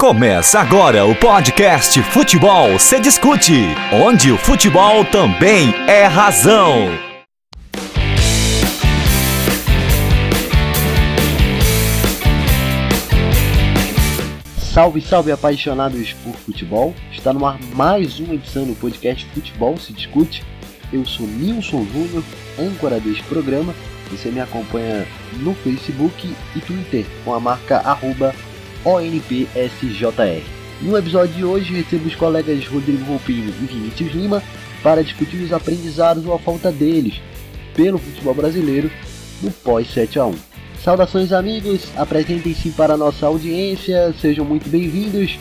Começa agora o podcast Futebol se discute, onde o futebol também é razão. Salve, salve apaixonados por futebol. Está no ar mais uma edição do podcast Futebol se discute. Eu sou Nilson Júnior, âncora deste programa. Você me acompanha no Facebook e Twitter com a marca arroba ONPSJR. No episódio de hoje, recebo os colegas Rodrigo Volpini e Vinícius Lima para discutir os aprendizados ou a falta deles pelo futebol brasileiro no pós 7 a 1. Saudações amigos, apresentem-se para a nossa audiência, sejam muito bem-vindos.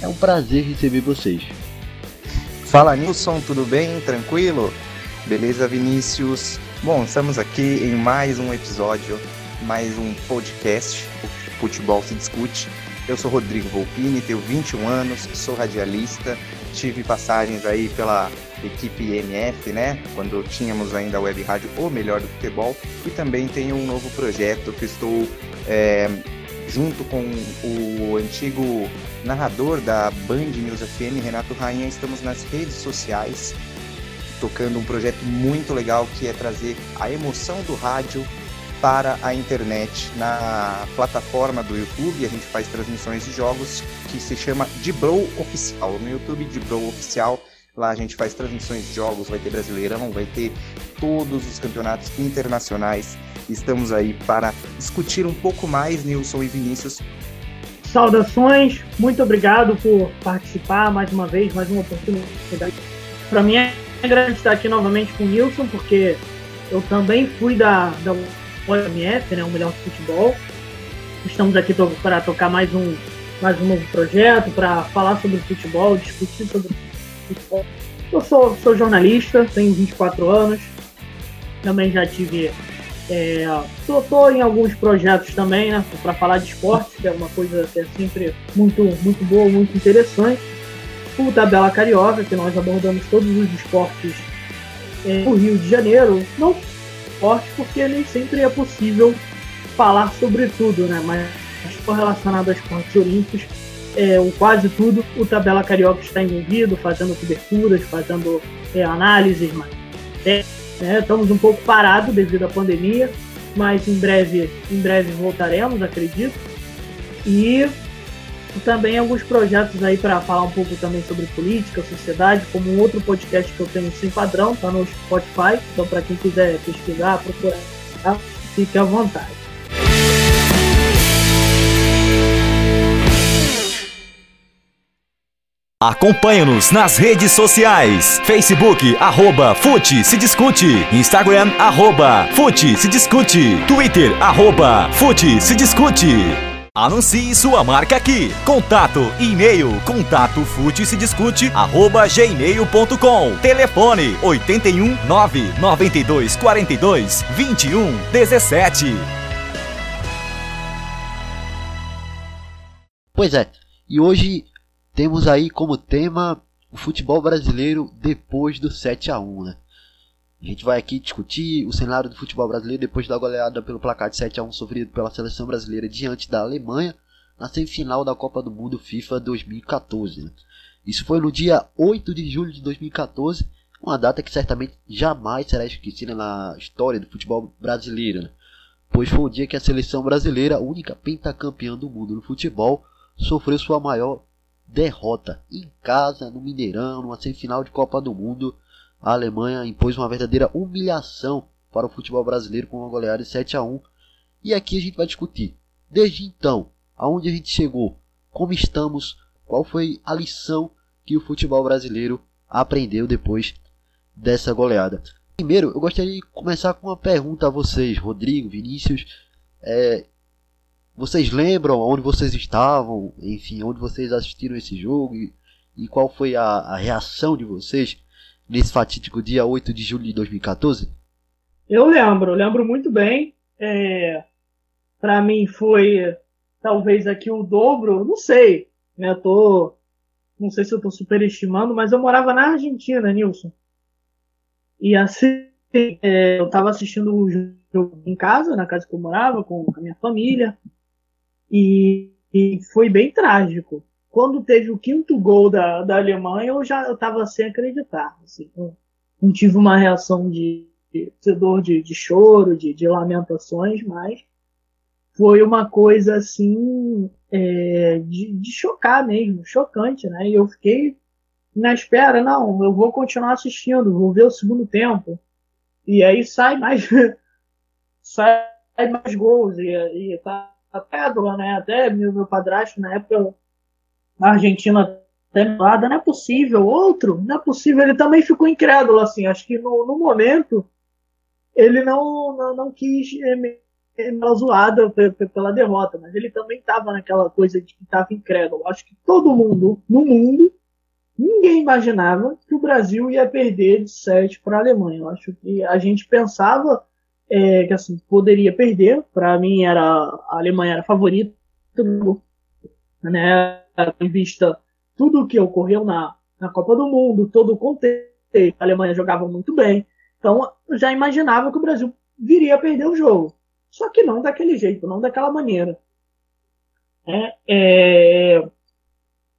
É um prazer receber vocês. Fala Nilson, tudo bem? Tranquilo? Beleza, Vinícius? Bom, estamos aqui em mais um episódio, mais um podcast, o Futebol se Discute. Eu sou Rodrigo Volpini, tenho 21 anos, sou radialista, tive passagens aí pela equipe MF, né? Quando tínhamos ainda a web rádio O Melhor do Futebol, e também tenho um novo projeto que estou é, junto com o antigo narrador da Band News FM, Renato Rainha, estamos nas redes sociais tocando um projeto muito legal que é trazer a emoção do rádio para a internet. Na plataforma do YouTube, a gente faz transmissões de jogos que se chama Dibrow Oficial. No YouTube, Dibrow Oficial, lá a gente faz transmissões de jogos, vai ter Brasileirão, vai ter todos os campeonatos internacionais. Estamos aí para discutir um pouco mais, Nilson e Vinícius. Saudações, muito obrigado por participar mais uma vez, mais uma oportunidade. Para mim é grande estar aqui novamente com o Nilson, porque eu também fui da, da OMF, né, o melhor futebol. Estamos aqui para tocar mais um, mais um novo projeto, para falar sobre futebol, discutir sobre futebol. Eu sou, sou jornalista, tenho 24 anos, também já tive. Estou é, em alguns projetos também, né, para falar de esporte, que é uma coisa que é sempre muito, muito boa, muito interessante. O Tabela Carioca, que nós abordamos todos os esportes é, no Rio de Janeiro, não esporte, porque nem sempre é possível falar sobre tudo, né? Mas relacionado aos esportes olímpicos, é, o quase tudo, o Tabela Carioca está envolvido, fazendo coberturas, fazendo é, análises, mas é, né, estamos um pouco parados devido à pandemia, mas em breve, em breve voltaremos, acredito. E e também alguns projetos aí para falar um pouco também sobre política, sociedade, como um outro podcast que eu tenho sem padrão, tá no Spotify. Então, para quem quiser pesquisar, procurar, tá? fique à vontade. Acompanhe-nos nas redes sociais. Facebook, arroba Fute se discute. Instagram, arroba Fute se discute. Twitter, arroba Fute se discute. Anuncie sua marca aqui. Contato e-mail contato fute se discute arroba gmail.com. Telefone 81 992 42 21 17. Pois é, e hoje temos aí como tema o futebol brasileiro depois do 7 a 1 né? A gente vai aqui discutir o cenário do futebol brasileiro depois da goleada pelo placar de 7 a 1 sofrido pela seleção brasileira diante da Alemanha na semifinal da Copa do Mundo FIFA 2014. Né? Isso foi no dia 8 de julho de 2014, uma data que certamente jamais será esquecida na história do futebol brasileiro, né? pois foi o dia que a seleção brasileira, única pentacampeã do mundo no futebol, sofreu sua maior derrota em casa, no Mineirão, numa semifinal de Copa do Mundo a Alemanha impôs uma verdadeira humilhação para o futebol brasileiro com uma goleada de 7 a 1. E aqui a gente vai discutir, desde então, aonde a gente chegou, como estamos, qual foi a lição que o futebol brasileiro aprendeu depois dessa goleada. Primeiro, eu gostaria de começar com uma pergunta a vocês, Rodrigo, Vinícius. É, vocês lembram onde vocês estavam, enfim, onde vocês assistiram esse jogo e, e qual foi a, a reação de vocês nesse fatídico dia 8 de julho de 2014? Eu lembro, lembro muito bem. É, para mim foi talvez aqui o dobro, não sei, né? Tô, não sei se eu tô superestimando, mas eu morava na Argentina, Nilson. E assim, é, eu estava assistindo o jogo em casa, na casa que eu morava, com a minha família, e, e foi bem trágico. Quando teve o quinto gol da, da Alemanha, eu já estava sem acreditar. Assim, não, não, tive uma reação de, de, de, de choro, de, de lamentações, mas foi uma coisa assim é, de, de, chocar mesmo, chocante, né? E eu fiquei na espera, não, eu vou continuar assistindo, vou ver o segundo tempo. E aí sai mais sai mais gols e, e tá até né? Até meu, meu padrasto na época na Argentina nada, não é possível, outro, não é possível, ele também ficou incrédulo assim, acho que no, no momento ele não, não, não quis uma zoada pela derrota, mas ele também estava naquela coisa de que estava incrédulo. Acho que todo mundo no mundo, ninguém imaginava que o Brasil ia perder de 7 para a Alemanha. Eu acho que a gente pensava é, que assim poderia perder. Para mim era a Alemanha era a favorita, né? Em vista tudo o que ocorreu na, na Copa do Mundo, todo o contexto, a Alemanha jogava muito bem. Então eu já imaginava que o Brasil viria a perder o jogo. Só que não daquele jeito, não daquela maneira. É, é...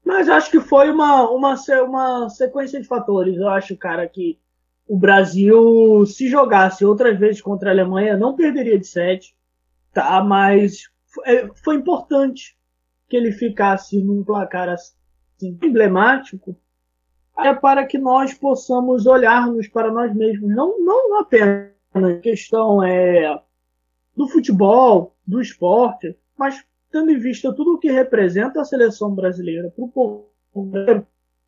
Mas acho que foi uma, uma, uma sequência de fatores. Eu acho, cara, que o Brasil, se jogasse outras vezes contra a Alemanha, não perderia de 7, tá? Mas é, foi importante que ele ficasse num placar assim emblemático é para que nós possamos olharmos para nós mesmos, não, não apenas questão é do futebol, do esporte, mas tendo em vista tudo o que representa a seleção brasileira para o povo brasileiro,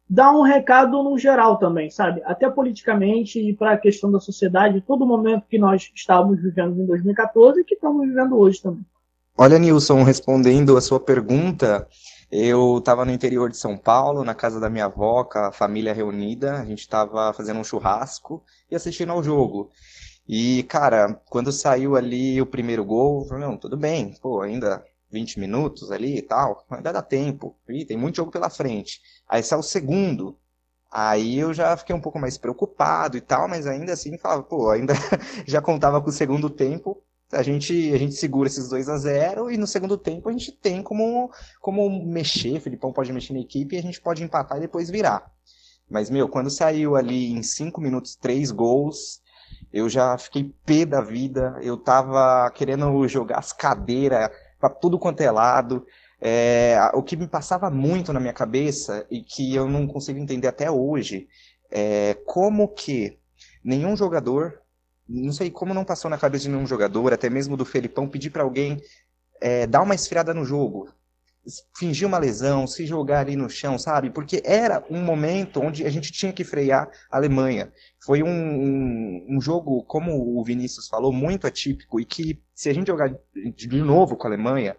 dá um recado no geral também, sabe? Até politicamente e para a questão da sociedade, todo momento que nós estávamos vivendo em 2014 e que estamos vivendo hoje também. Olha, Nilson, respondendo a sua pergunta, eu estava no interior de São Paulo, na casa da minha avó, com a família reunida, a gente estava fazendo um churrasco e assistindo ao jogo. E, cara, quando saiu ali o primeiro gol, eu falei, não, tudo bem, pô, ainda 20 minutos ali e tal, ainda dá tempo, e tem muito jogo pela frente. Aí saiu o segundo, aí eu já fiquei um pouco mais preocupado e tal, mas ainda assim falava, pô, ainda já contava com o segundo tempo, a gente, a gente segura esses 2 a 0 e no segundo tempo a gente tem como, como mexer, o Filipão pode mexer na equipe e a gente pode empatar e depois virar. Mas, meu, quando saiu ali em 5 minutos, 3 gols, eu já fiquei pé da vida, eu tava querendo jogar as cadeiras para tudo quanto é lado. É, o que me passava muito na minha cabeça e que eu não consigo entender até hoje é como que nenhum jogador, não sei como não passou na cabeça de nenhum jogador, até mesmo do Felipão, pedir para alguém é, dar uma esfriada no jogo, fingir uma lesão, se jogar ali no chão, sabe? Porque era um momento onde a gente tinha que frear a Alemanha. Foi um, um, um, jogo, como o Vinícius falou, muito atípico e que se a gente jogar de novo com a Alemanha,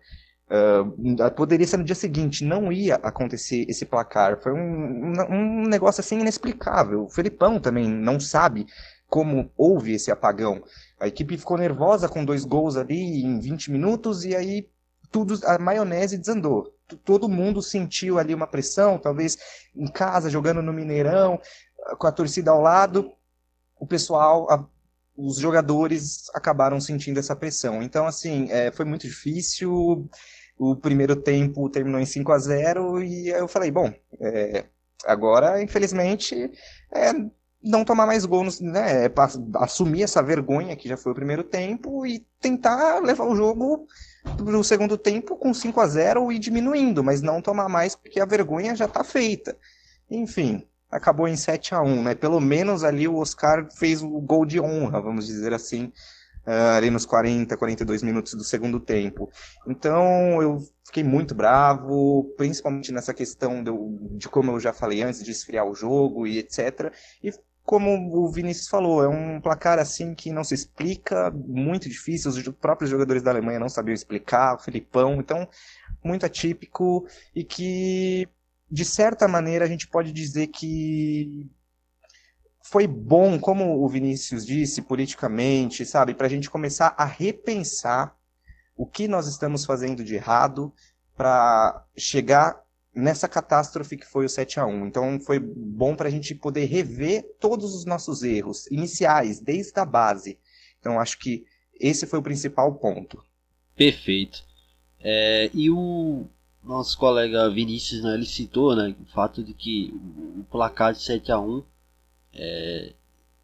uh, poderia ser no dia seguinte, não ia acontecer esse placar. Foi um, um negócio assim inexplicável. O Felipão também não sabe como houve esse apagão. A equipe ficou nervosa com dois gols ali em 20 minutos e aí tudo a maionese desandou. Todo mundo sentiu ali uma pressão, talvez em casa, jogando no Mineirão, com a torcida ao lado, o pessoal, a, os jogadores acabaram sentindo essa pressão. Então, assim, é, foi muito difícil. O primeiro tempo terminou em 5 a 0 e eu falei, bom, é, agora, infelizmente, é não tomar mais gols, né? É, assumir essa vergonha que já foi o primeiro tempo e tentar levar o jogo no segundo tempo com 5 a 0 e diminuindo, mas não tomar mais porque a vergonha já está feita. Enfim, acabou em 7 a 1 né? Pelo menos ali o Oscar fez o gol de honra, vamos dizer assim, uh, ali nos 40, 42 minutos do segundo tempo. Então eu fiquei muito bravo, principalmente nessa questão de, de como eu já falei antes, de esfriar o jogo e etc. E como o Vinícius falou, é um placar assim que não se explica, muito difícil, os próprios jogadores da Alemanha não sabiam explicar, o Filipão, então muito atípico e que de certa maneira a gente pode dizer que foi bom, como o Vinícius disse, politicamente, sabe, para a gente começar a repensar o que nós estamos fazendo de errado para chegar nessa catástrofe que foi o 7 a 1 Então foi bom para a gente poder rever todos os nossos erros iniciais, desde a base. Então acho que esse foi o principal ponto. Perfeito. É, e o, nosso colega Vinícius, né, ele citou, né, o fato de que o placar de 7 a 1 é,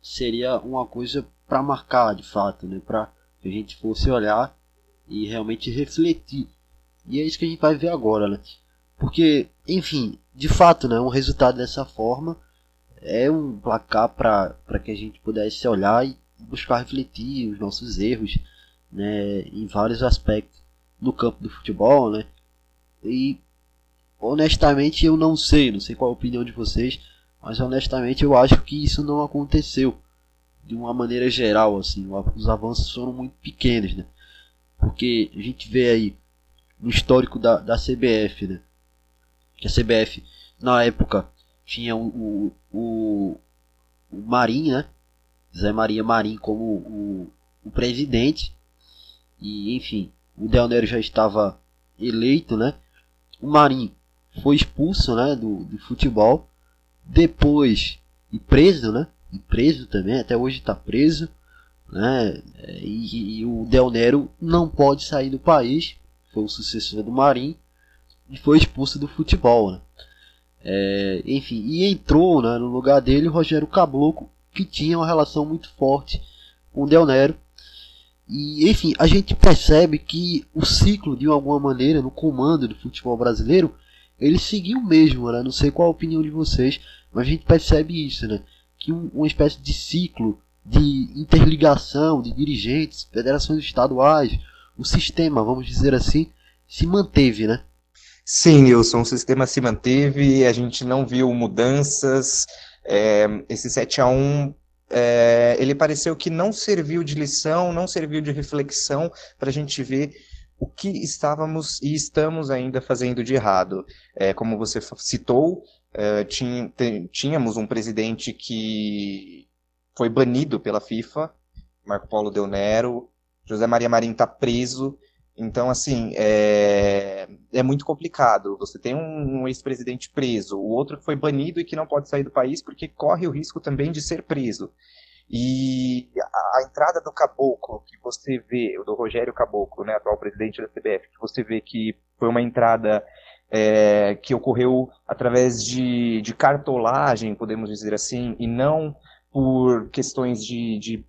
seria uma coisa para marcar, de fato, né, para que a gente fosse olhar e realmente refletir. E é isso que a gente vai ver agora, né? Porque, enfim, de fato, né, um resultado dessa forma é um placar para que a gente pudesse olhar e buscar refletir os nossos erros, né, em vários aspectos no campo do futebol, né? E honestamente eu não sei, não sei qual a opinião de vocês, mas honestamente eu acho que isso não aconteceu de uma maneira geral, assim, os avanços foram muito pequenos, né? Porque a gente vê aí no histórico da, da CBF, né? Que a CBF na época tinha o, o, o, né? Zé Maria Marim como o, o presidente. E enfim, o Del Nero já estava eleito, né? O Marinho foi expulso, né, do, do futebol. Depois, e preso, né? E preso também, até hoje está preso, né? E, e, o Del Nero não pode sair do país. Foi o sucessor do Marinho e foi expulso do futebol, né? É, enfim, e entrou né, no lugar dele o Rogério Caboclo, que tinha uma relação muito forte com o Del Nero e enfim, a gente percebe que o ciclo, de alguma maneira, no comando do futebol brasileiro, ele seguiu mesmo, né? Não sei qual a opinião de vocês, mas a gente percebe isso, né? Que um, uma espécie de ciclo de interligação de dirigentes, federações estaduais, o sistema, vamos dizer assim, se manteve, né? Sim, Nilson, o sistema se manteve, a gente não viu mudanças. É, esse 7 a 1 é, ele pareceu que não serviu de lição, não serviu de reflexão para a gente ver o que estávamos e estamos ainda fazendo de errado. É, como você citou, é, tínhamos um presidente que foi banido pela FIFA, Marco Paulo Del Nero, José Maria Marim está preso, então, assim, é, é muito complicado. Você tem um, um ex-presidente preso, o outro que foi banido e que não pode sair do país porque corre o risco também de ser preso. E a, a entrada do Caboclo, que você vê, do Rogério Caboclo, né, atual presidente da CBF, que você vê que foi uma entrada é, que ocorreu através de, de cartolagem, podemos dizer assim, e não por questões de, de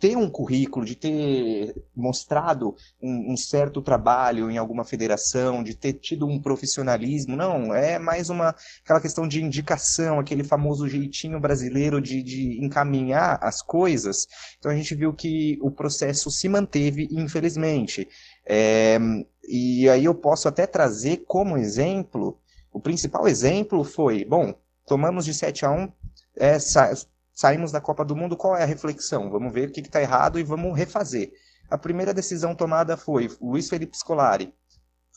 ter um currículo, de ter mostrado um, um, certo trabalho em alguma federação, de ter tido um profissionalismo, não, é mais uma aquela questão de indicação, aquele famoso jeitinho brasileiro de, de encaminhar as coisas. Então a gente viu que o processo se manteve, infelizmente. É, e aí eu posso até trazer como exemplo, o principal exemplo foi, bom, tomamos de 7 a 1, é, saímos da Copa do Mundo, qual é a reflexão? Vamos ver o que está errado e vamos refazer. A primeira decisão tomada foi Luiz Felipe Scolari.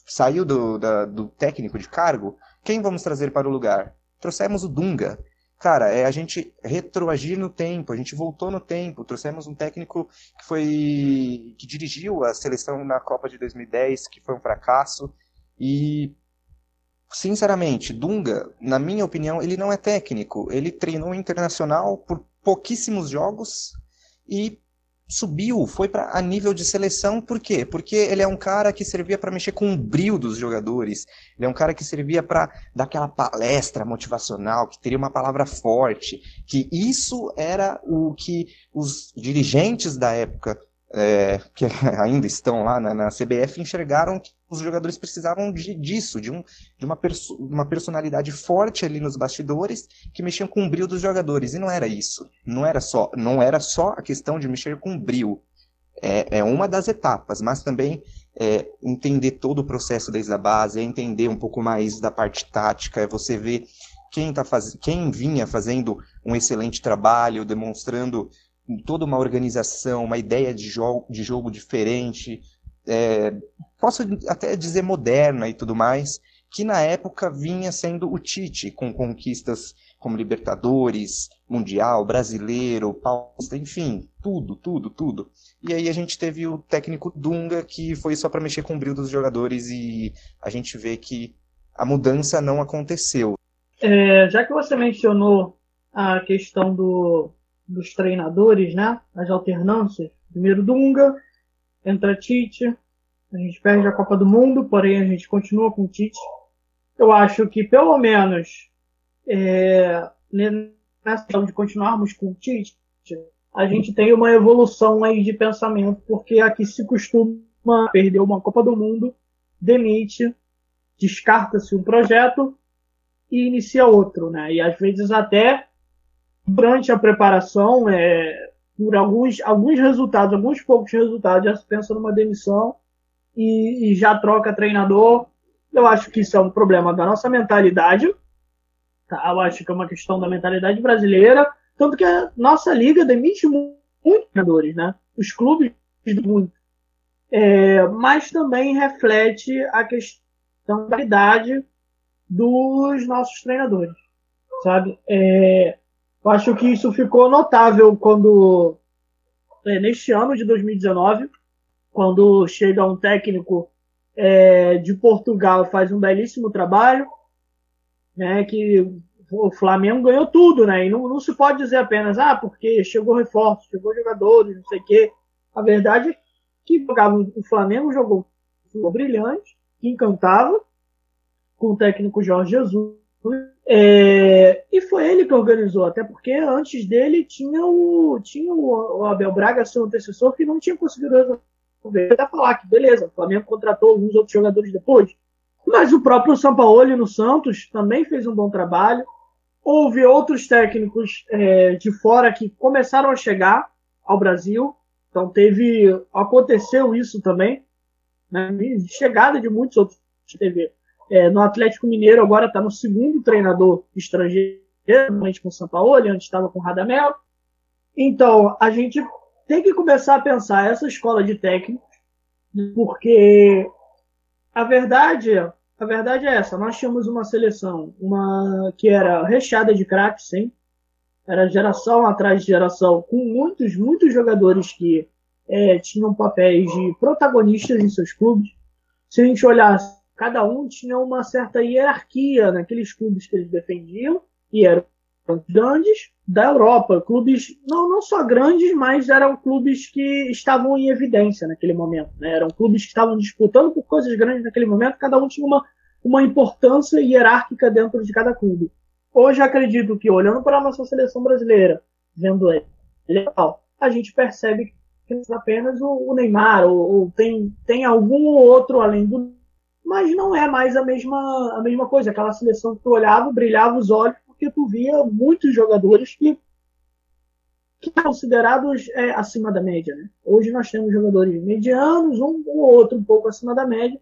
Saiu do, da, do técnico de cargo. Quem vamos trazer para o lugar? Trouxemos o Dunga. Cara, é a gente retroagir no tempo, a gente voltou no tempo, trouxemos um técnico que foi que dirigiu a seleção na Copa de 2010, que foi um fracasso, e sinceramente, Dunga, na minha opinião, ele não é técnico. Ele treinou internacional por pouquíssimos jogos e subiu, foi para a nível de seleção, por quê? Porque ele é um cara que servia para mexer com o brilho dos jogadores, ele é um cara que servia para dar aquela palestra motivacional, que teria uma palavra forte, que isso era o que os dirigentes da época é, que ainda estão lá na, na, CBF enxergaram que os jogadores precisavam de, disso, de, um, de uma, perso uma personalidade forte ali nos bastidores que mexiam com o brilho dos jogadores. E não era isso. Não era só, não era só a questão de mexer com o brilho. É, é uma das etapas, mas também é, entender todo o processo desde a base, é entender um pouco mais da parte tática, é você ver quem, tá faz... quem vinha fazendo um excelente trabalho, demonstrando toda uma organização, uma ideia de jogo, de jogo diferente, é, posso até dizer moderna e tudo mais, que na época vinha sendo o Tite, com conquistas como Libertadores, Mundial, Brasileiro, Paulista, enfim, tudo, tudo, tudo. E aí a gente teve o técnico Dunga, que foi só para mexer com o brilho dos jogadores e a gente vê que a mudança não aconteceu. É, já que você mencionou a questão do, dos treinadores, né? As alternâncias. Primeiro Dunga, entra Tite, A gente perde a Copa do Mundo, porém a gente continua com o Tite. Eu acho que pelo menos é, nessa questão de continuarmos com o Tite, a gente tem uma evolução aí de pensamento, porque aqui se costuma perder uma Copa do Mundo, demite, descarta-se um projeto e inicia outro, né? E às vezes até durante a preparação, é, por alguns, alguns resultados, alguns poucos resultados, já se pensa numa demissão e, e já troca treinador. Eu acho que isso é um problema da nossa mentalidade. Tá? Eu acho que é uma questão da mentalidade brasileira. Tanto que a nossa liga demite muitos treinadores, né? Os clubes muito. É, mas também reflete a questão da qualidade dos nossos treinadores, sabe? É, eu acho que isso ficou notável quando, é, neste ano de 2019, quando chega um técnico é, de Portugal faz um belíssimo trabalho, né, que o Flamengo ganhou tudo, né, e não, não se pode dizer apenas, ah, porque chegou reforço, chegou jogadores, não sei o quê. A verdade é que o Flamengo jogou brilhante, que encantava, com o técnico Jorge Jesus, é, e foi ele que organizou, até porque antes dele tinha o, tinha o, Abel Braga, seu antecessor, que não tinha conseguido resolver. Até falar que, beleza, o Flamengo contratou alguns outros jogadores depois, mas o próprio Sampaoli no Santos também fez um bom trabalho. Houve outros técnicos é, de fora que começaram a chegar ao Brasil, então teve, aconteceu isso também, né, chegada de muitos outros teve é, no Atlético Mineiro agora está no segundo treinador estrangeiro, antes com o São Paulo, antes estava com o Radamel. Então, a gente tem que começar a pensar essa escola de técnicos, porque a verdade, a verdade é essa. Nós tínhamos uma seleção uma que era recheada de craques, sim. Era geração atrás de geração, com muitos, muitos jogadores que é, tinham papéis de protagonistas em seus clubes. Se a gente olhasse cada um tinha uma certa hierarquia naqueles clubes que eles defendiam e eram grandes da Europa, clubes não, não só grandes, mas eram clubes que estavam em evidência naquele momento, né? eram clubes que estavam disputando por coisas grandes naquele momento, cada um tinha uma, uma importância hierárquica dentro de cada clube. Hoje acredito que olhando para a nossa seleção brasileira, vendo ele, legal, a gente percebe que é apenas o, o Neymar ou, ou tem, tem algum outro além do mas não é mais a mesma, a mesma coisa. Aquela seleção que tu olhava, brilhava os olhos, porque tu via muitos jogadores que, que considerados é, acima da média. Né? Hoje nós temos jogadores medianos, um ou outro um pouco acima da média,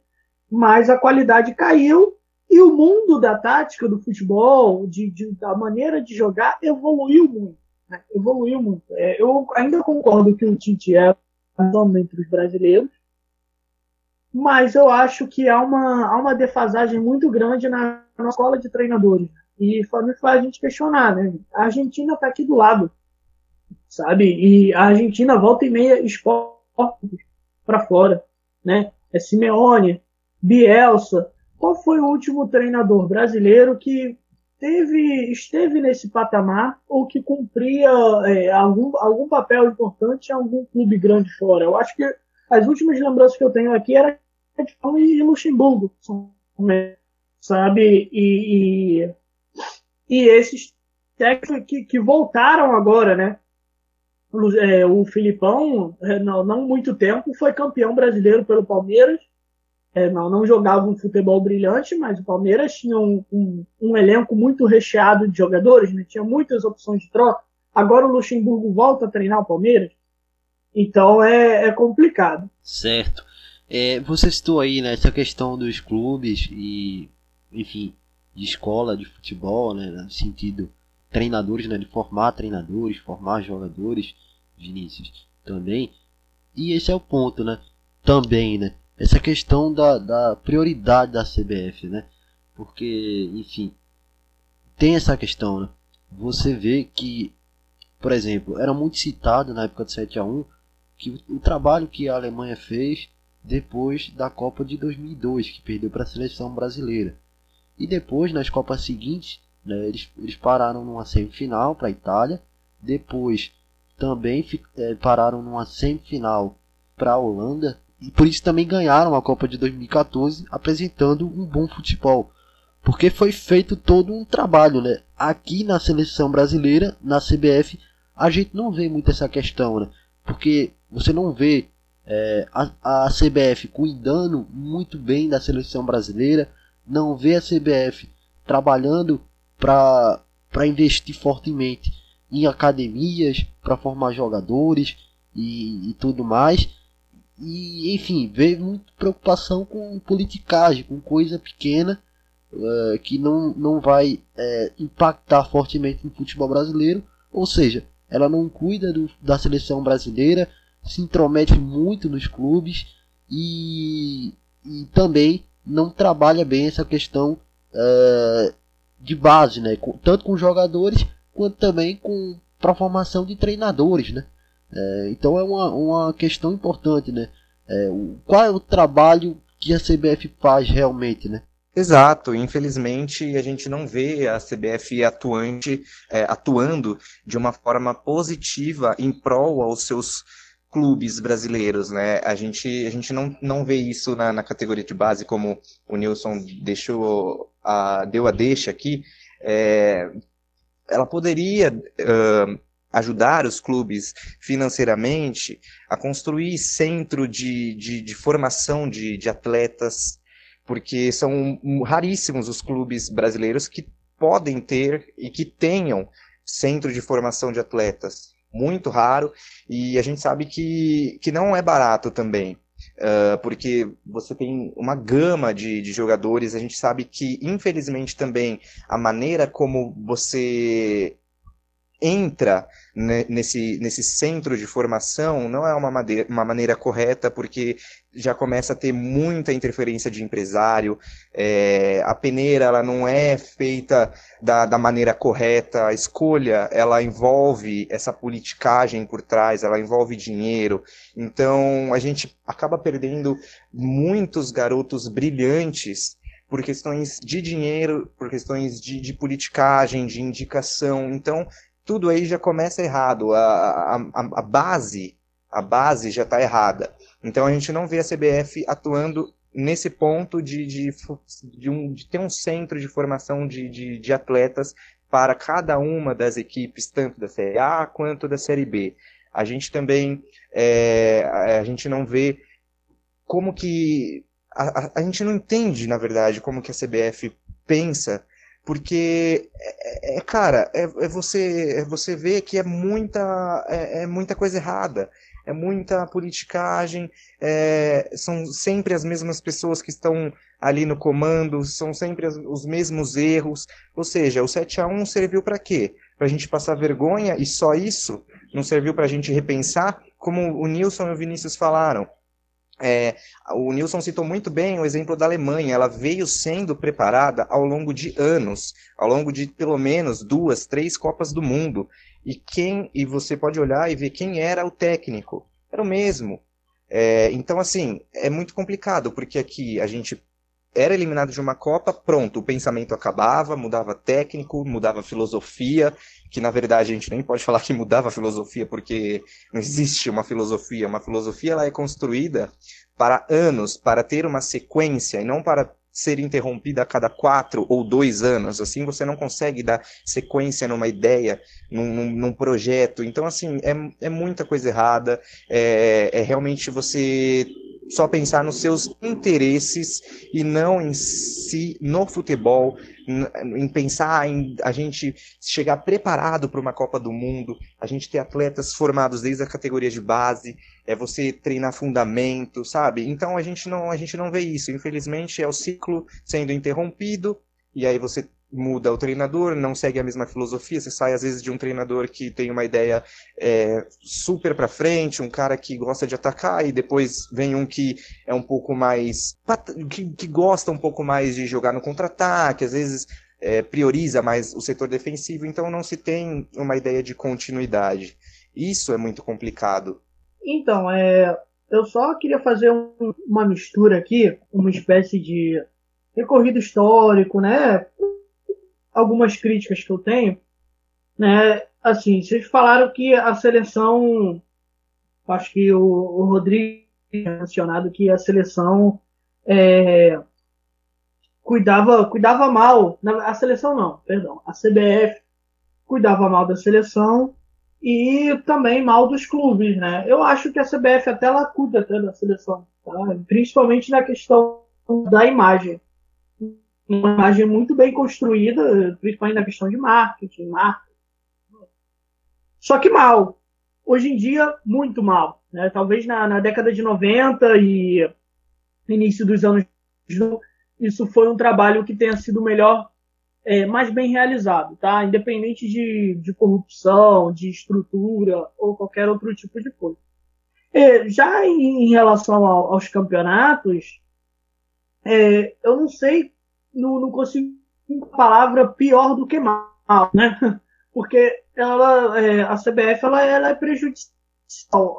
mas a qualidade caiu e o mundo da tática do futebol, de, de da maneira de jogar, evoluiu muito. Né? Evoluiu muito. É, eu ainda concordo que o Tite é entre os brasileiros, mas eu acho que há uma, há uma defasagem muito grande na, na escola de treinadores. E me faz a gente questionar, né? A Argentina está aqui do lado, sabe? E a Argentina volta e meia esporte para fora, né? É Simeone, Bielsa. Qual foi o último treinador brasileiro que teve, esteve nesse patamar ou que cumpria é, algum, algum papel importante em algum clube grande fora? Eu acho que as últimas lembranças que eu tenho aqui era de Luxemburgo, sabe? E, e, e esses técnicos que, que, voltaram agora, né? O, é, o Filipão, é, não, não muito tempo, foi campeão brasileiro pelo Palmeiras. É, não, não jogava um futebol brilhante, mas o Palmeiras tinha um, um, um elenco muito recheado de jogadores, né? tinha muitas opções de troca. Agora o Luxemburgo volta a treinar o Palmeiras. Então é, é complicado. Certo. É, você citou aí né, essa questão dos clubes e, enfim, de escola de futebol, né, no sentido treinadores, né, de formar treinadores, formar jogadores, Vinícius, também. E esse é o ponto, né? Também, né? Essa questão da, da prioridade da CBF, né? Porque, enfim, tem essa questão, né? Você vê que, por exemplo, era muito citado na época do 7 a 1 que o, o trabalho que a Alemanha fez depois da Copa de 2002, que perdeu para a seleção brasileira. E depois, nas Copas seguintes, né, eles, eles pararam numa semifinal para a Itália, depois também é, pararam numa semifinal para a Holanda e por isso também ganharam a Copa de 2014, apresentando um bom futebol. Porque foi feito todo um trabalho, né? Aqui na seleção brasileira, na CBF, a gente não vê muito essa questão, né? Porque você não vê é, a, a CBF cuidando muito bem da seleção brasileira, não vê a CBF trabalhando para investir fortemente em academias, para formar jogadores e, e tudo mais. E enfim, veio muita preocupação com politicagem, com coisa pequena uh, que não, não vai uh, impactar fortemente no futebol brasileiro. Ou seja, ela não cuida do, da seleção brasileira, se intromete muito nos clubes e, e também não trabalha bem essa questão uh, de base, né? Tanto com jogadores quanto também com para formação de treinadores, né? É, então é uma, uma questão importante, né? O, qual é o trabalho que a CBF faz realmente, né? Exato, infelizmente a gente não vê a CBF atuante, é, atuando de uma forma positiva em prol aos seus clubes brasileiros, né? A gente, a gente não, não vê isso na, na categoria de base, como o Nilson deixou a, deu a deixa aqui. É, ela poderia uh, ajudar os clubes financeiramente a construir centro de, de, de formação de, de atletas, porque são raríssimos os clubes brasileiros que podem ter e que tenham centro de formação de atletas. Muito raro, e a gente sabe que, que não é barato também. Uh, porque você tem uma gama de, de jogadores, a gente sabe que, infelizmente, também a maneira como você entra nesse, nesse centro de formação não é uma, maneira, uma maneira correta, porque já começa a ter muita interferência de empresário, é, a peneira ela não é feita da, da maneira correta, a escolha ela envolve essa politicagem por trás, ela envolve dinheiro, então a gente acaba perdendo muitos garotos brilhantes por questões de dinheiro, por questões de, de politicagem, de indicação. Então, tudo aí já começa errado. A, a, a base, a base já está errada. Então a gente não vê a CBF atuando nesse ponto de, de, de, um, de ter um centro de formação de, de, de, atletas para cada uma das equipes, tanto da Série A quanto da Série B. A gente também é, a gente não vê como que a, a, a, gente não entende, na verdade, como que a CBF pensa porque é, é, é cara, é, é, você é você vê que é muita é, é muita coisa errada, é muita politicagem, é, são sempre as mesmas pessoas que estão ali no comando, são sempre as, os mesmos erros. Ou seja, o 7 a 1 serviu para quê? Para a gente passar vergonha e só isso? Não serviu para a gente repensar? Como o Nilson e o Vinícius falaram, é, o Nilson citou muito bem o exemplo da Alemanha. Ela veio sendo preparada ao longo de anos, ao longo de pelo menos duas, três Copas do Mundo. E quem e você pode olhar e ver quem era o técnico. Era o mesmo. É, então, assim, é muito complicado, porque aqui a gente era eliminado de uma Copa, pronto, o pensamento acabava, mudava técnico, mudava filosofia, que na verdade a gente nem pode falar que mudava a filosofia, porque não existe uma filosofia. Uma filosofia ela é construída para anos, para ter uma sequência e não para ser interrompida a cada quatro ou dois anos. Assim você não consegue dar sequência numa ideia, num, num, num projeto. Então, assim, é, é muita coisa errada. É, é realmente você só pensar nos seus interesses e não em si, no futebol, em pensar em a gente chegar preparado para uma Copa do Mundo, a gente ter atletas formados desde a categoria de base, é você treinar fundamento, sabe? Então a gente não a gente não vê isso. Infelizmente é o ciclo sendo interrompido e aí você muda o treinador, não segue a mesma filosofia, você sai às vezes de um treinador que tem uma ideia é, super para frente, um cara que gosta de atacar e depois vem um que é um pouco mais que, que gosta um pouco mais de jogar no contra-ataque, às vezes é, prioriza mais o setor defensivo, então não se tem uma ideia de continuidade. Isso é muito complicado. Então, é, eu só queria fazer um, uma mistura aqui, uma espécie de recorrido histórico, né? Algumas críticas que eu tenho, né? Assim, vocês falaram que a seleção, acho que o, o Rodrigo mencionado que a seleção é, cuidava, cuidava mal. A seleção não, perdão. A CBF cuidava mal da seleção e também mal dos clubes, né? Eu acho que a CBF até ela cuida até da seleção, tá? principalmente na questão da imagem. Uma imagem muito bem construída, principalmente na questão de marketing, marca. Só que mal. Hoje em dia, muito mal. Né? Talvez na, na década de 90 e início dos anos isso foi um trabalho que tenha sido melhor, é, mais bem realizado, tá? Independente de, de corrupção, de estrutura ou qualquer outro tipo de coisa. É, já em, em relação ao, aos campeonatos, é, eu não sei, não, não consigo uma palavra pior do que mal, né? Porque ela, é, a CBF ela, ela é prejudicial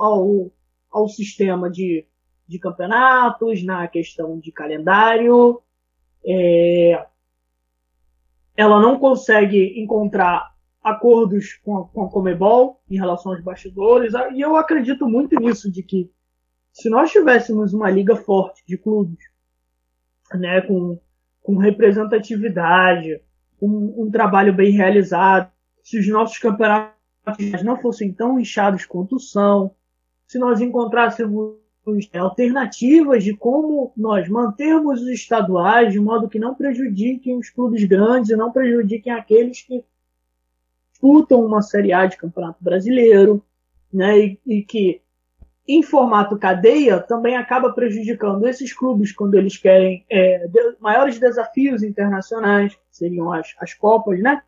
ao, ao sistema de, de campeonatos, na questão de calendário, é, ela não consegue encontrar acordos com a, com a Comebol em relação aos bastidores, e eu acredito muito nisso, de que se nós tivéssemos uma liga forte de clubes, né, com, com representatividade, um, um trabalho bem realizado, se os nossos campeonatos não fossem tão inchados quanto são, se nós encontrássemos alternativas de como nós mantermos os estaduais de modo que não prejudiquem os clubes grandes e não prejudiquem aqueles que disputam uma Série A de Campeonato Brasileiro, né, e, e que em formato cadeia também acaba prejudicando esses clubes quando eles querem é, de, maiores desafios internacionais, seriam as, as Copas, né?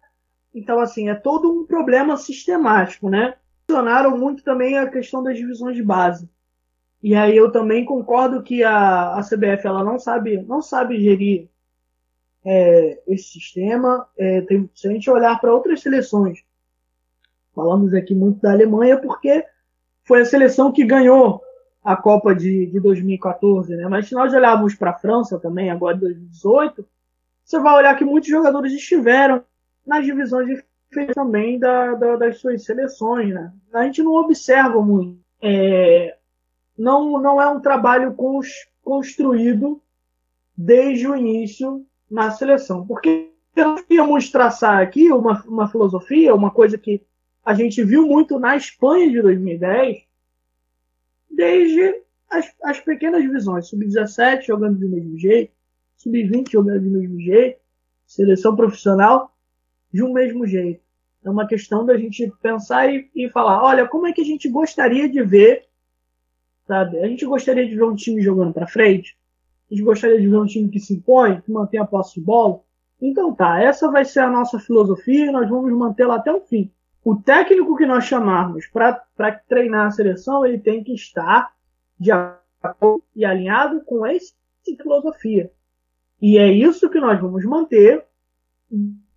Então, assim, é todo um problema sistemático, né? Mencionaram muito também a questão das divisões de base. E aí eu também concordo que a, a CBF ela não sabe, não sabe gerir é, esse sistema. É, tem, se a gente olhar para outras seleções, falamos aqui muito da Alemanha porque foi a seleção que ganhou a Copa de, de 2014, né? Mas se nós olharmos para a França também, agora de 2018, você vai olhar que muitos jogadores estiveram nas divisões de também da, da, das suas seleções, né? A gente não observa muito. É, não, não é um trabalho construído desde o início na seleção. Porque nós íamos traçar aqui uma, uma filosofia, uma coisa que a gente viu muito na Espanha de 2010, desde as, as pequenas divisões, sub-17 jogando do mesmo jeito, sub-20 jogando do mesmo jeito, seleção profissional de um mesmo jeito. É uma questão da gente pensar e, e falar, olha, como é que a gente gostaria de ver Sabe? A gente gostaria de ver um time jogando para frente. A gente gostaria de ver um time que se impõe, que mantém a posse de bola. Então tá, essa vai ser a nossa filosofia e nós vamos mantê-la até o fim. O técnico que nós chamarmos para treinar a seleção, ele tem que estar de acordo e alinhado com essa filosofia. E é isso que nós vamos manter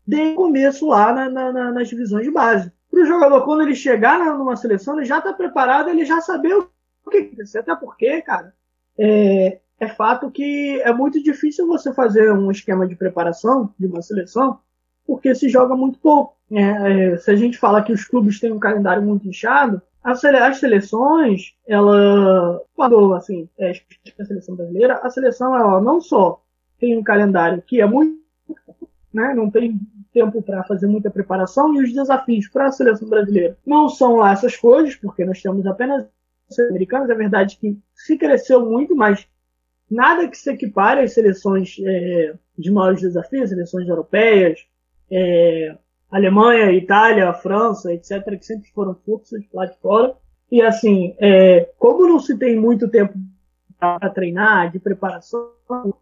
desde o começo lá na, na, nas divisões de base. Para o jogador, quando ele chegar numa seleção, ele já está preparado, ele já sabe o o que acontecer. Até porque, cara, é, é fato que é muito difícil você fazer um esquema de preparação de uma seleção, porque se joga muito pouco. É, é, se a gente fala que os clubes têm um calendário muito inchado, as, seleções, ela, quando assim, é, a seleção brasileira, a seleção ela não só tem um calendário que é muito, né, não tem tempo para fazer muita preparação e os desafios para a seleção brasileira não são lá essas coisas, porque nós temos apenas americanos, é verdade que se cresceu muito, mas nada que se equipare às seleções é, de maiores desafios, seleções europeias, é, Alemanha, Itália, França, etc., que sempre foram forças lá de fora. E assim, é, como não se tem muito tempo para treinar, de preparação,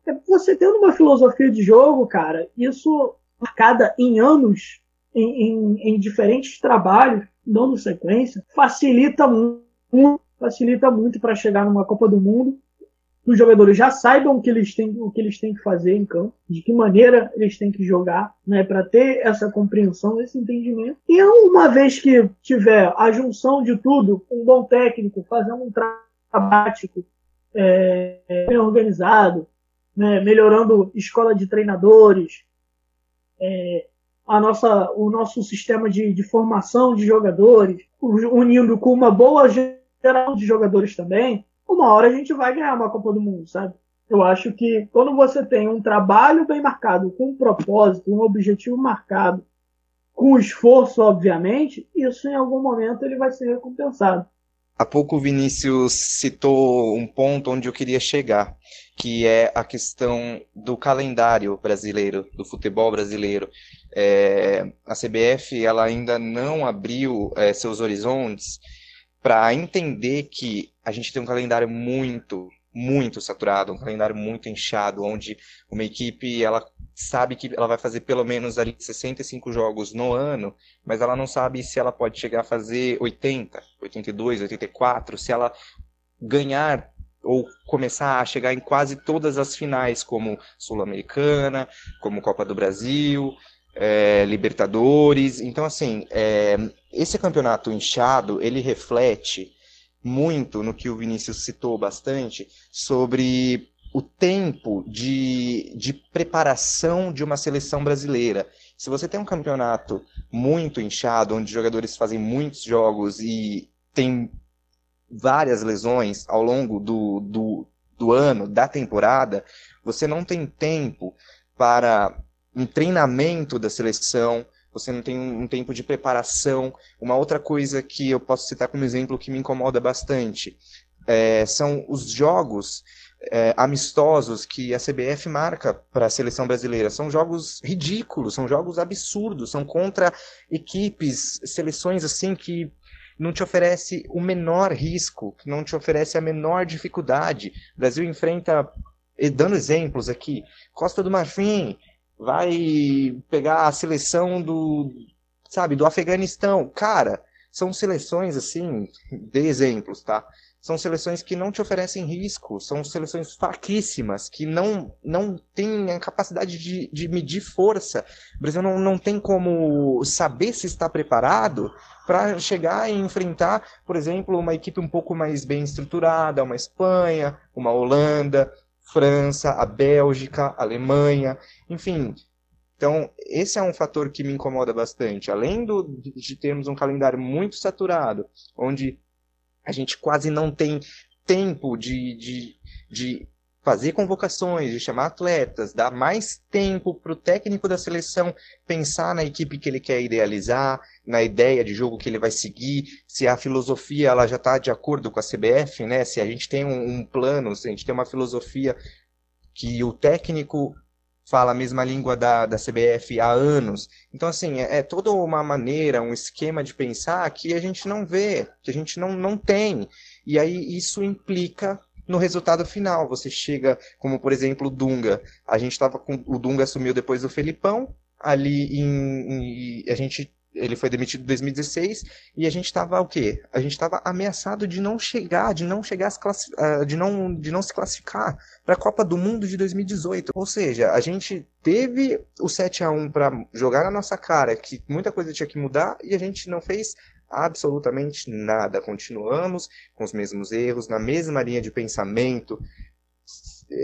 é você tendo uma filosofia de jogo, cara, isso marcada em anos, em, em, em diferentes trabalhos, dando sequência, facilita muito facilita muito para chegar numa Copa do Mundo. Os jogadores já saibam o que eles têm, o que eles têm que fazer em campo, de que maneira eles têm que jogar, né, para ter essa compreensão, esse entendimento. E uma vez que tiver a junção de tudo, um bom técnico, fazendo um trabalho é, bem organizado, né, melhorando escola de treinadores, é, a nossa, o nosso sistema de, de formação de jogadores, unindo com uma boa geral de jogadores também, uma hora a gente vai ganhar uma Copa do Mundo, sabe? Eu acho que quando você tem um trabalho bem marcado, com um propósito, um objetivo marcado, com esforço, obviamente, isso em algum momento ele vai ser recompensado. Há pouco o Vinícius citou um ponto onde eu queria chegar, que é a questão do calendário brasileiro, do futebol brasileiro. É, a CBF ela ainda não abriu é, seus horizontes para entender que a gente tem um calendário muito, muito saturado, um calendário muito inchado, onde uma equipe ela sabe que ela vai fazer pelo menos ali 65 jogos no ano, mas ela não sabe se ela pode chegar a fazer 80, 82, 84, se ela ganhar ou começar a chegar em quase todas as finais, como Sul-Americana, como Copa do Brasil, é, Libertadores. Então, assim, é, esse campeonato inchado, ele reflete muito no que o Vinícius citou bastante sobre o tempo de, de preparação de uma seleção brasileira. Se você tem um campeonato muito inchado, onde jogadores fazem muitos jogos e tem várias lesões ao longo do, do, do ano, da temporada, você não tem tempo para um treinamento da seleção, você não tem um tempo de preparação. Uma outra coisa que eu posso citar como exemplo que me incomoda bastante é, são os jogos é, amistosos que a CBF marca para a seleção brasileira. São jogos ridículos, são jogos absurdos, são contra equipes, seleções assim que não te oferece o menor risco, que não te oferece a menor dificuldade. O Brasil enfrenta, dando exemplos aqui, Costa do Marfim, vai pegar a seleção do, sabe, do Afeganistão. Cara, são seleções assim, de exemplos, tá? são seleções que não te oferecem risco, são seleções fraquíssimas, que não, não têm a capacidade de, de medir força. O Brasil não, não tem como saber se está preparado para chegar e enfrentar, por exemplo, uma equipe um pouco mais bem estruturada, uma Espanha, uma Holanda, França, a Bélgica, a Alemanha, enfim. Então, esse é um fator que me incomoda bastante. Além do, de termos um calendário muito saturado, onde a gente quase não tem tempo de, de, de fazer convocações, de chamar atletas, dar mais tempo para o técnico da seleção pensar na equipe que ele quer idealizar, na ideia de jogo que ele vai seguir, se a filosofia ela já está de acordo com a CBF, né? Se a gente tem um, um plano, se a gente tem uma filosofia que o técnico fala a mesma língua da, da CBF há anos. Então, assim, é, é, toda uma maneira, um esquema de pensar que a gente não vê, que a gente não, não tem. E aí isso implica no resultado final. Você chega, como por exemplo, o Dunga. A gente estava com. O Dunga assumiu depois do Felipão. Ali em, em, a gente ele foi demitido em 2016 e a gente estava o quê? A gente estava ameaçado de não chegar, de não chegar uh, de não de não se classificar para a Copa do Mundo de 2018. Ou seja, a gente teve o 7 a 1 para jogar na nossa cara, que muita coisa tinha que mudar e a gente não fez absolutamente nada. Continuamos com os mesmos erros, na mesma linha de pensamento,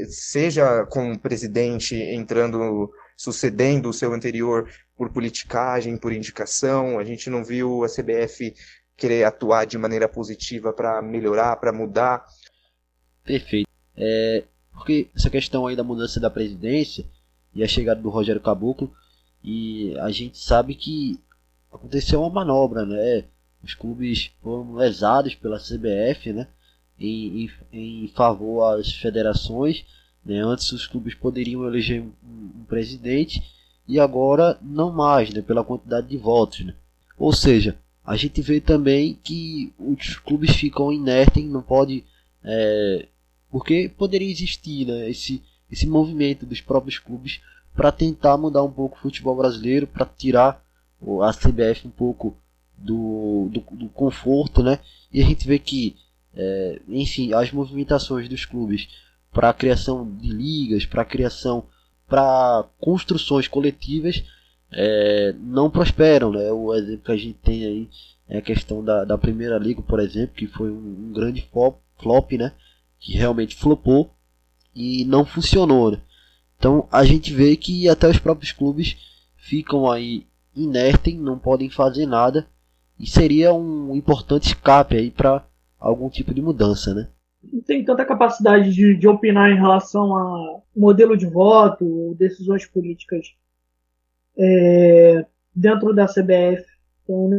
seja com o presidente entrando sucedendo o seu anterior por politicagem, por indicação. A gente não viu a CBF querer atuar de maneira positiva para melhorar, para mudar. Perfeito. É, porque essa questão aí da mudança da presidência e a chegada do Rogério Caboclo, e a gente sabe que aconteceu uma manobra, né? Os clubes foram lesados pela CBF, né? Em, em, em favor às federações né? Antes os clubes poderiam eleger um, um, presidente e agora não mais, né? pela quantidade de votos. Né? Ou seja, a gente vê também que os clubes ficam inertes, não pode. É, porque poderia existir né? esse, esse movimento dos próprios clubes para tentar mudar um pouco o futebol brasileiro, para tirar a CBF um pouco do, do, do, conforto, né? E a gente vê que, é, enfim, as movimentações dos clubes para a criação de ligas, para a criação, para construções coletivas, é, não prosperam. Né? O exemplo que a gente tem aí é a questão da, da Primeira Liga, por exemplo, que foi um, um grande flop, flop, né? que realmente flopou e não funcionou. Né? Então a gente vê que até os próprios clubes ficam aí inertem, não podem fazer nada e seria um importante escape aí para algum tipo de mudança, né? não tenho tanta capacidade de, de opinar em relação a modelo de voto, decisões políticas é, dentro da CBF. Então,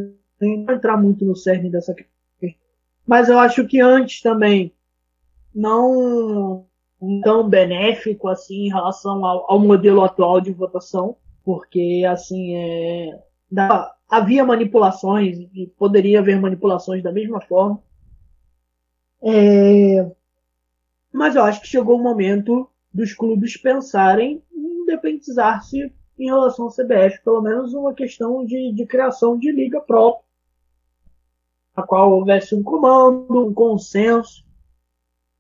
nem vou entrar muito no cerne dessa questão. Mas eu acho que antes também, não tão benéfico assim em relação ao, ao modelo atual de votação, porque assim é, da, havia manipulações e poderia haver manipulações da mesma forma. É, mas eu acho que chegou o momento dos clubes pensarem em independizar-se em relação ao CBF, pelo menos uma questão de, de criação de liga própria, a qual houvesse um comando, um consenso,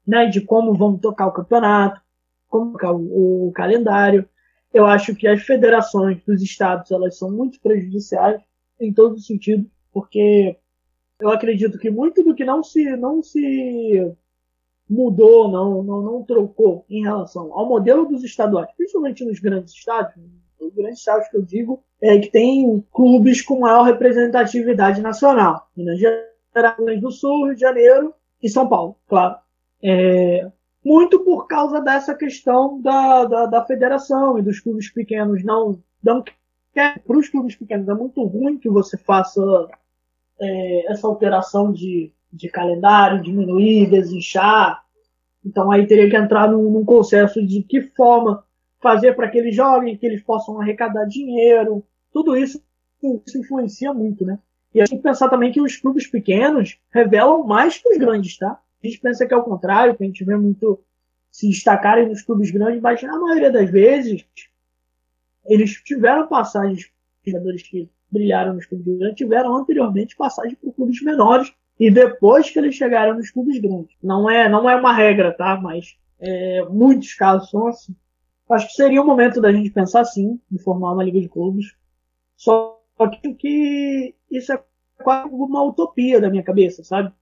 né, de como vamos tocar o campeonato, como tocar o, o calendário. Eu acho que as federações dos estados elas são muito prejudiciais em todo sentido, porque eu acredito que muito do que não se não se mudou, não, não, não trocou em relação ao modelo dos estaduais, principalmente nos grandes estados, os grandes estados que eu digo, é que tem clubes com maior representatividade nacional. Minas Gerais do Sul, Rio de Janeiro e São Paulo, claro. É, muito por causa dessa questão da, da, da, federação e dos clubes pequenos não dão para os clubes pequenos é muito ruim que você faça é, essa alteração de, de calendário, diminuir, desinchar. Então aí teria que entrar num, num consenso de que forma fazer para que eles joguem, que eles possam arrecadar dinheiro. Tudo isso, isso influencia muito, né? E a gente pensar também que os clubes pequenos revelam mais que os grandes, tá? A gente pensa que é o contrário, que a gente vê muito se destacarem nos clubes grandes, mas na maioria das vezes eles tiveram passagens, jogadores que brilharam nos clubes grandes tiveram anteriormente passagem por clubes menores e depois que eles chegaram nos clubes grandes. Não é, não é uma regra, tá? Mas é, muitos casos são assim. Acho que seria o momento da gente pensar sim em formar uma liga de clubes. Só que isso é quase uma utopia da minha cabeça, sabe?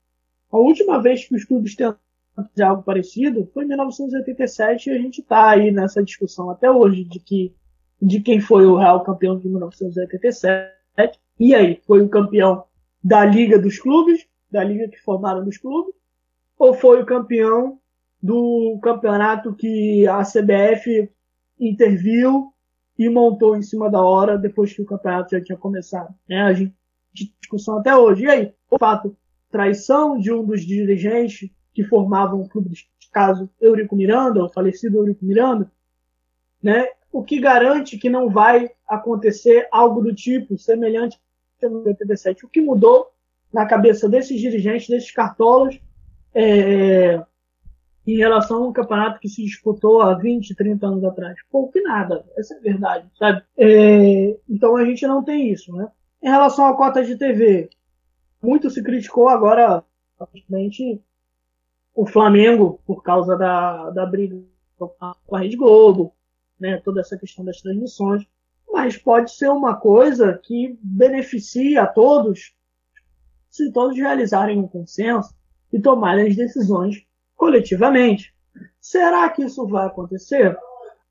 A última vez que os clubes tentaram fazer algo parecido foi em 1987 e a gente está aí nessa discussão até hoje de que de quem foi o real campeão de 1987. E aí, foi o campeão da Liga dos Clubes, da Liga que formaram dos clubes, ou foi o campeão do campeonato que a CBF interviu e montou em cima da hora depois que o campeonato já tinha começado. Né? A gente discussão até hoje. E aí, o fato traição de um dos dirigentes que formavam o clube de caso Eurico Miranda, o falecido Eurico Miranda, né? O que garante que não vai acontecer algo do tipo semelhante no 87? O que mudou na cabeça desses dirigentes, desses cartolas, é, em relação ao campeonato que se disputou há 20, 30 anos atrás? Pouco e nada, essa é a verdade, sabe? É, então a gente não tem isso, né? Em relação à cota de TV, muito se criticou agora, praticamente, o Flamengo por causa da, da briga com a Rede Globo, né, toda essa questão das transmissões, mas pode ser uma coisa que beneficia a todos se todos realizarem um consenso e tomarem as decisões coletivamente. Será que isso vai acontecer?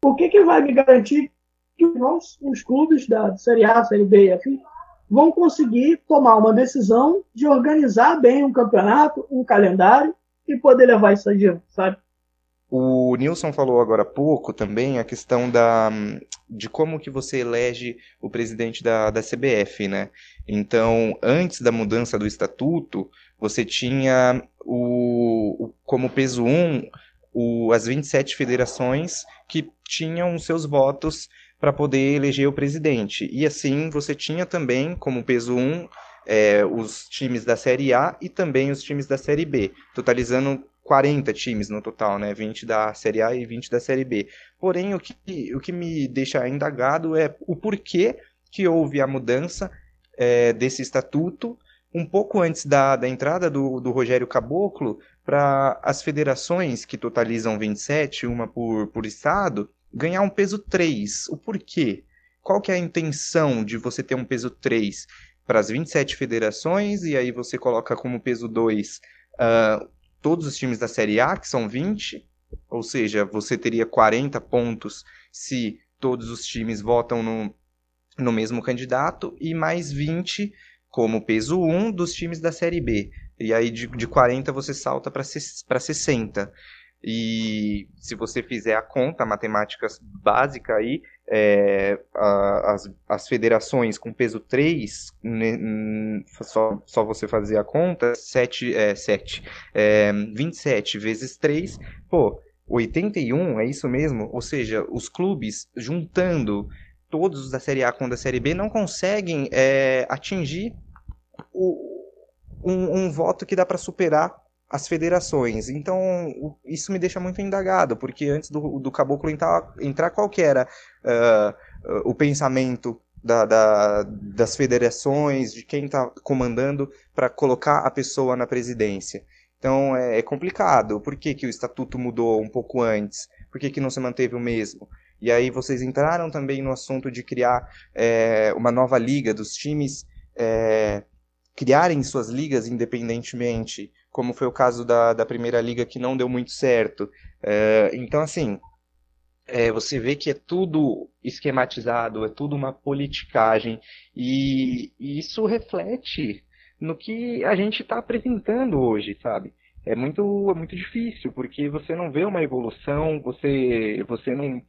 O que, que vai me garantir que os, os clubes da Série A, Série B e afim vão conseguir tomar uma decisão de organizar bem um campeonato, um calendário e poder levar isso adiante, sabe? O Nilson falou agora há pouco também a questão da, de como que você elege o presidente da, da CBF, né? Então, antes da mudança do estatuto, você tinha o, como peso 1 o, as 27 federações que tinham seus votos para poder eleger o presidente. E assim você tinha também como peso 1 é, os times da Série A e também os times da Série B, totalizando 40 times no total, né? 20 da Série A e 20 da Série B. Porém, o que, o que me deixa indagado é o porquê que houve a mudança é, desse estatuto um pouco antes da, da entrada do, do Rogério Caboclo para as federações que totalizam 27, uma por, por estado, ganhar um peso 3. O porquê? Qual que é a intenção de você ter um peso 3 para as 27 federações e aí você coloca como peso 2 uh, ah, todos os times da Série A, que são 20, ou seja, você teria 40 pontos se todos os times votam no, no mesmo candidato, e mais 20 como peso 1 dos times da Série B. e aí de, de 40 você salta para 60. E se você fizer a conta, matemática básica aí, é, a, as, as federações com peso 3, né, só, só você fazer a conta, 7, é, 7, é, 27 vezes 3, pô, 81, é isso mesmo? Ou seja, os clubes juntando todos os da Série A com da Série B não conseguem é, atingir o, um, um voto que dá para superar as federações. Então, isso me deixa muito indagado, porque antes do, do caboclo entrar, entrar qual era uh, o pensamento da, da, das federações, de quem está comandando para colocar a pessoa na presidência. Então, é, é, complicado. Por que, que o estatuto mudou um pouco antes? Por que, que não se manteve o mesmo? E aí vocês entraram também no assunto de criar é, uma nova liga dos times é, criarem suas ligas independentemente, como foi o caso da, da primeira liga que não deu muito certo. É, então, assim, é, você vê que é tudo esquematizado, é tudo uma politicagem, e, e isso reflete no que a gente está apresentando hoje, sabe? É muito, é muito difícil, porque você não vê uma evolução, você, você não,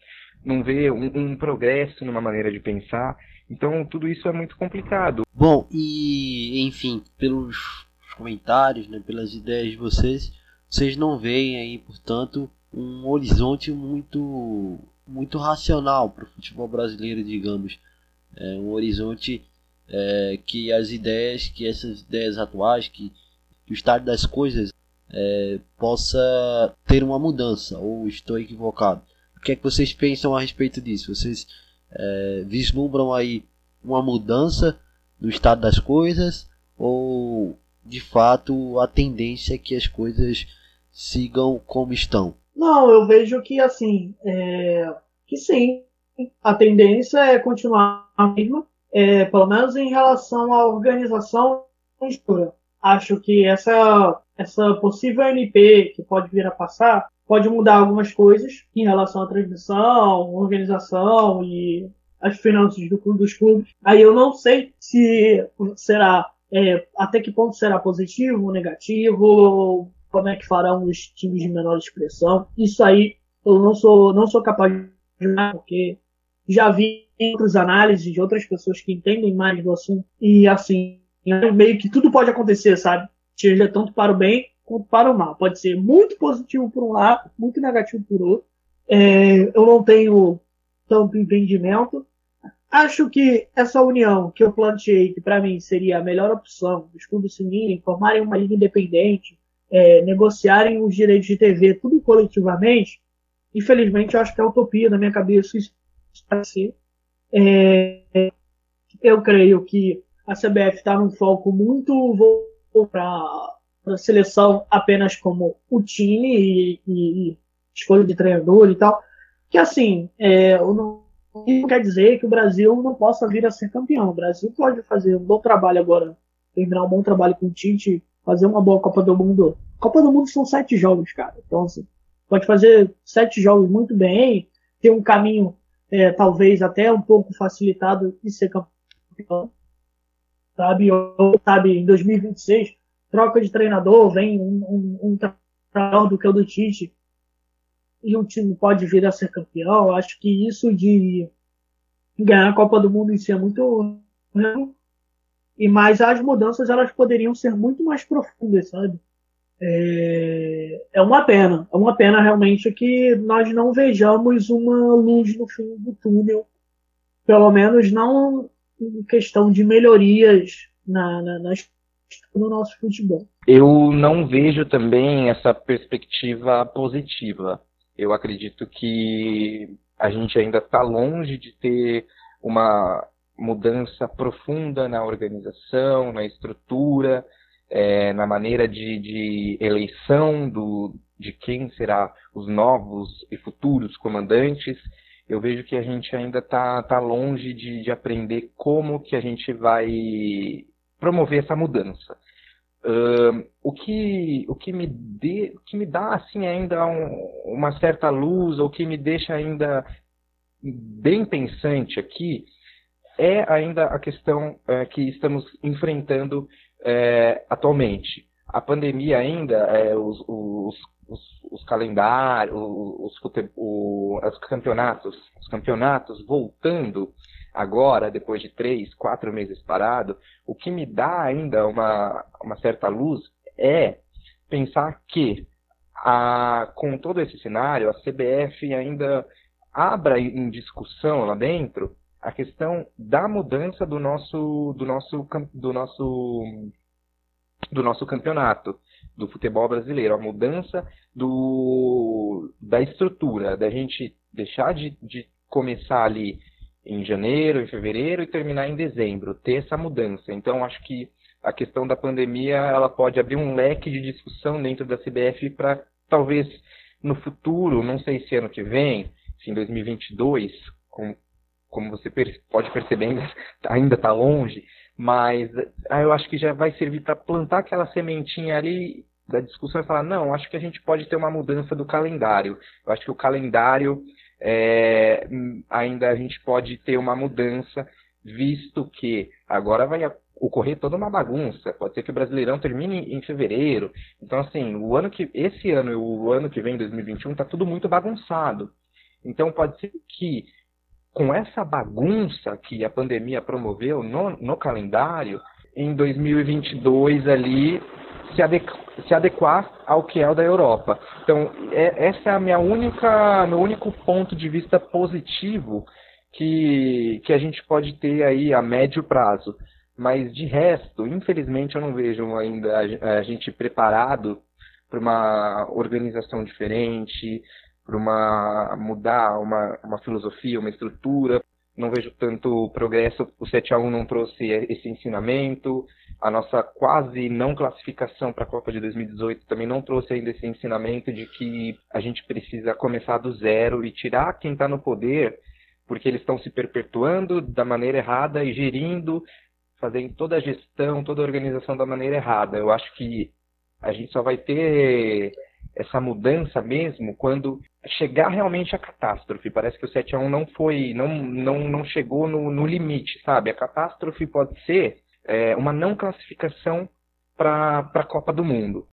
não vê um, um progresso numa maneira de pensar, então tudo isso é muito complicado. Bom, e enfim, pelos comentários, né, pelas ideias de vocês, vocês não veem aí, portanto, um horizonte muito muito racional para o futebol brasileiro, digamos. É um horizonte é, que as ideias, que essas ideias atuais, que, que o estado das coisas é, possa ter uma mudança, ou estou equivocado? O que é que vocês pensam a respeito disso? Vocês é, vislumbram aí uma mudança no estado das coisas ou de fato a tendência é que as coisas sigam como estão? Não, eu vejo que assim, é, que sim, a tendência é continuar a mesma, é, pelo menos em relação à organização Acho que essa, essa possível MP que pode vir a passar pode mudar algumas coisas em relação à transmissão, organização e as finanças do dos clubes. Aí eu não sei se será é, até que ponto será positivo ou negativo, como é que farão os times de menor expressão. Isso aí eu não sou não sou capaz de julgar porque já vi outras análises de outras pessoas que entendem mais do assunto e assim meio que tudo pode acontecer, sabe? Seja tanto para o bem quanto para o mal. Pode ser muito positivo por um lado, muito negativo por outro. É, eu não tenho tanto entendimento, Acho que essa união que eu planteei, que para mim seria a melhor opção, os clubes se unirem, formarem uma liga independente, é, negociarem os direitos de TV, tudo coletivamente, infelizmente eu acho que é utopia na minha cabeça isso vai ser. É, eu creio que a CBF está num foco muito para a seleção apenas como o time e, e, e escolha de treinador e tal. Que assim, é, eu não isso quer dizer que o Brasil não possa vir a ser campeão. O Brasil pode fazer um bom trabalho agora, terminar um bom trabalho com o Tite, fazer uma boa Copa do Mundo. Copa do Mundo são sete jogos, cara. Então, assim, pode fazer sete jogos muito bem, ter um caminho, é, talvez até um pouco facilitado de ser campeão. Sabe? Ou, sabe, em 2026, troca de treinador, vem um, um, um treinador do que o do Tite e o time pode vir a ser campeão. Acho que isso de ganhar a Copa do Mundo em si é muito e mais as mudanças elas poderiam ser muito mais profundas, sabe? É, é uma pena, é uma pena realmente que nós não vejamos uma luz no fim do túnel, pelo menos não em questão de melhorias na, na, na no nosso futebol. Eu não vejo também essa perspectiva positiva eu acredito que a gente ainda está longe de ter uma mudança profunda na organização, na estrutura, é, na maneira de, de eleição do, de quem será os novos e futuros comandantes. Eu vejo que a gente ainda está tá longe de, de aprender como que a gente vai promover essa mudança. Uh, o que o que me dê, o que me dá assim ainda um, uma certa luz ou que me deixa ainda bem pensante aqui é ainda a questão uh, que estamos enfrentando uh, atualmente. A pandemia ainda, é, os, os, os, os calendários, os, os, os campeonatos, os campeonatos voltando agora, depois de três, quatro meses parado, o que me dá ainda uma, uma certa luz é pensar que a, com todo esse cenário, a CBF ainda abra em discussão lá dentro a questão da mudança do nosso do nosso do nosso do nosso campeonato do futebol brasileiro, a mudança do da estrutura, da gente deixar de, de começar ali em janeiro, em fevereiro e terminar em dezembro, ter essa mudança. Então acho que a questão da pandemia ela pode abrir um leque de discussão dentro da CBF para talvez no futuro, não sei se ano que vem, se em 2022, como, como você pode perceber, ainda, está longe, mas ah, eu acho que já vai servir para plantar aquela sementinha ali da discussão e falar, não, acho que a gente pode ter uma mudança do calendário. Eu acho que o calendário é, ainda a gente pode ter uma mudança, visto que agora vai ocorrer toda uma bagunça. Pode ser que o Brasileirão termine em fevereiro. Então, assim, o ano que esse ano e o ano que vem, 2021, está tudo muito bagunçado. Então, pode ser que com essa bagunça que a pandemia promoveu no, no calendário, em 2022 ali se, adequ se adequar ao que é o da Europa. Então, é, essa é a minha única, meu único ponto de vista positivo que, que a gente pode ter aí a médio prazo. Mas de resto, infelizmente, eu não vejo ainda a, gente preparado para uma organização diferente, para uma mudar uma, uma filosofia, uma estrutura. Não vejo tanto progresso. O 7 a 1 não trouxe esse ensinamento a nossa quase não classificação para a Copa de 2018 também não trouxe ainda esse ensinamento de que a gente precisa começar do zero e tirar quem está no poder, porque eles estão se perpetuando da maneira errada e gerindo, fazendo toda a gestão, toda a organização da maneira errada. Eu acho que a gente só vai ter essa mudança mesmo quando chegar realmente a catástrofe. Parece que o 7 a 1 não foi, não, não, não chegou no, no limite, sabe? A catástrofe pode ser é, uma não classificação para a Copa do Mundo.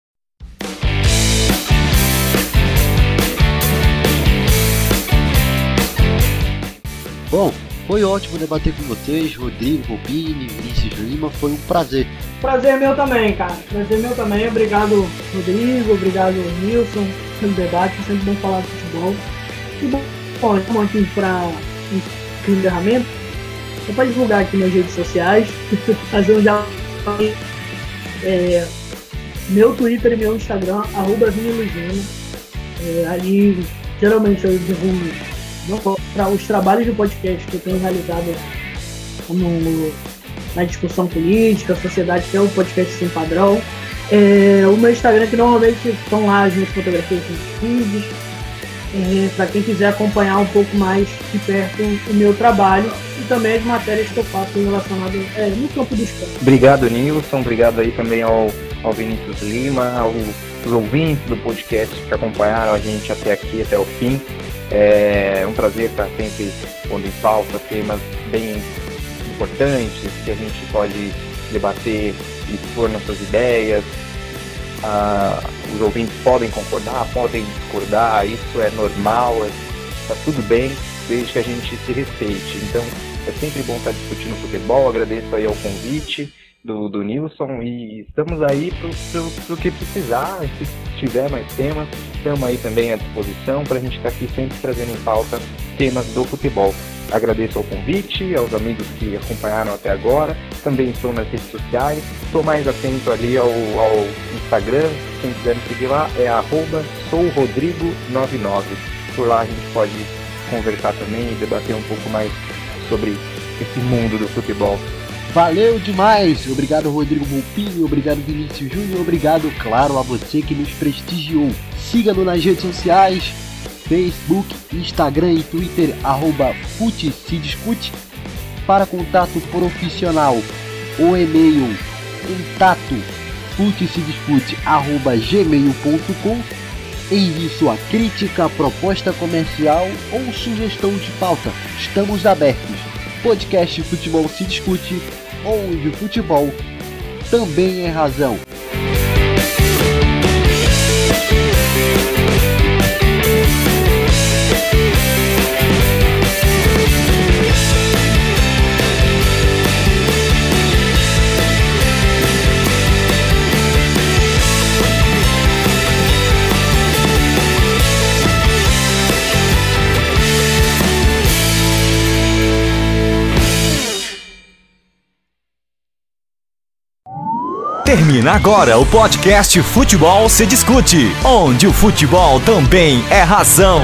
Bom, foi ótimo debater com vocês, Rodrigo, Bobini, Vinícius Lima, foi um prazer. Prazer é meu também, cara. Prazer é meu também. Obrigado, Rodrigo, obrigado, Nilson, pelo debate, sempre bom falar de futebol. E bom, estamos aqui para um encerramento. Só para divulgar aqui nas redes sociais, fazer um já. É, meu Twitter e meu Instagram, arroba é, ali, geralmente eu divulgo os trabalhos de podcast que eu tenho realizado no, na discussão política, sociedade, que é o podcast sem padrão. É, o meu Instagram que normalmente estão lá as minhas fotografias nos vídeos. É, para quem quiser acompanhar um pouco mais de perto o meu trabalho e também as matérias que eu faço relacionadas é, no campo do esporte. Obrigado, Nilson. Obrigado aí também ao, ao Vinícius Lima, aos ouvintes do podcast que acompanharam a gente até aqui, até o fim. É um prazer estar sempre pondo em pauta temas bem importantes que a gente pode debater e expor nossas ideias. Ah, os ouvintes podem concordar, podem discordar, isso é normal, está é, tudo bem, desde que a gente se respeite. Então, é sempre bom estar discutindo futebol, agradeço aí ao convite do, do Nilson e estamos aí para o que precisar, se tiver mais temas, estamos aí também à disposição para a gente estar aqui sempre trazendo em pauta temas do futebol. Agradeço ao convite, aos amigos que acompanharam até agora. Também estou nas redes sociais. Estou mais atento ali ao, ao Instagram. Quem quiser me seguir lá é sourodrigo99. Por lá a gente pode conversar também e debater um pouco mais sobre esse mundo do futebol. Valeu demais! Obrigado, Rodrigo Volpini, obrigado, Vinícius Júnior, obrigado, claro, a você que nos prestigiou. Siga-nos nas redes sociais, Facebook, Instagram e Twitter, arroba se discute. Para contato profissional, o e-mail contato discute, arroba gmail.com Envie sua crítica, proposta comercial ou sugestão de pauta. Estamos abertos. Podcast Futebol se discute, onde o futebol também é razão. Termina agora o podcast Futebol se discute, onde o futebol também é razão.